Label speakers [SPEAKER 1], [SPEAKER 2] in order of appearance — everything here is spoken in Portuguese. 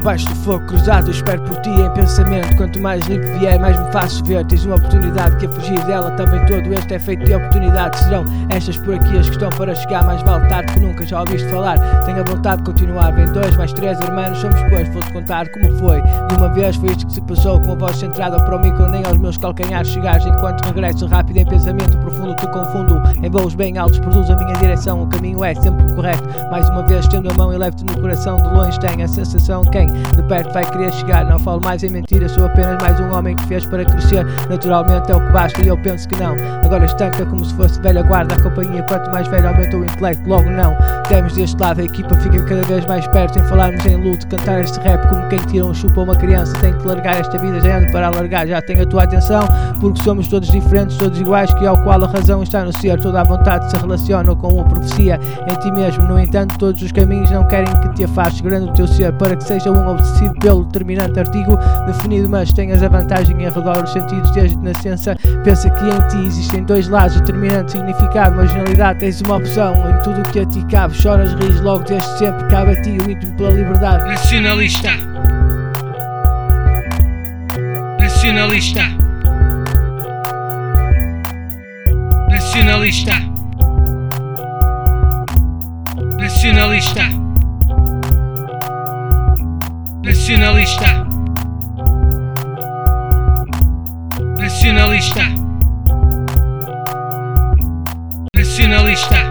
[SPEAKER 1] Debaixo do fogo cruzado, eu espero por ti em pensamento. Quanto mais limpo vier, mais me faço ver. Tens uma oportunidade que a fugir dela também todo. Este é feito de oportunidades. Serão estas por aqui as que estão para chegar. Mais vale tarde que nunca, já ouviste falar. Tenho a vontade de continuar. Vem dois, mais três irmãos, somos pois. Vou-te contar como foi. De uma vez foi isto que se passou. Com a voz centrada para o micro, nem aos meus calcanhares chegares. Enquanto regresso rápido em pensamento profundo, te confundo. Em voos bem altos, produzo a minha direção. O caminho é sempre correto. Mais uma vez, estendo a mão e levo-te no coração. De longe tenho a sensação quem de perto vai querer chegar. Não falo mais em mentira, sou apenas mais um homem que fez para crescer. Naturalmente é o que basta e eu penso que não. Agora estanca como se fosse velha guarda. A companhia, quanto mais velho, aumenta o intelecto. Logo não. Temos deste lado, a equipa fica cada vez mais perto. Em falarmos em luto, cantar este rap como quem tira um chupa a uma criança. Tem que largar esta vida, já ando para alargar. Já tenho a tua atenção, porque somos todos diferentes, todos iguais. Que ao qual a razão está no ser. Toda a vontade se relaciona com a profecia em ti mesmo. No entanto, todos os caminhos não querem que te afastes grande o teu ser para que seja um obsessivo pelo determinante artigo definido, mas tenhas a vantagem em arredor os sentidos desde nascença. Pensa que em ti existem dois lados, determinante significado, marginalidade, tens uma opção em tudo o que a ti cabe. Choras, ris logo desde sempre, cabe a ti o íntimo pela liberdade.
[SPEAKER 2] Nacionalista. Nacionalista. Nacionalista nacionalista, nacionalista, nacionalista.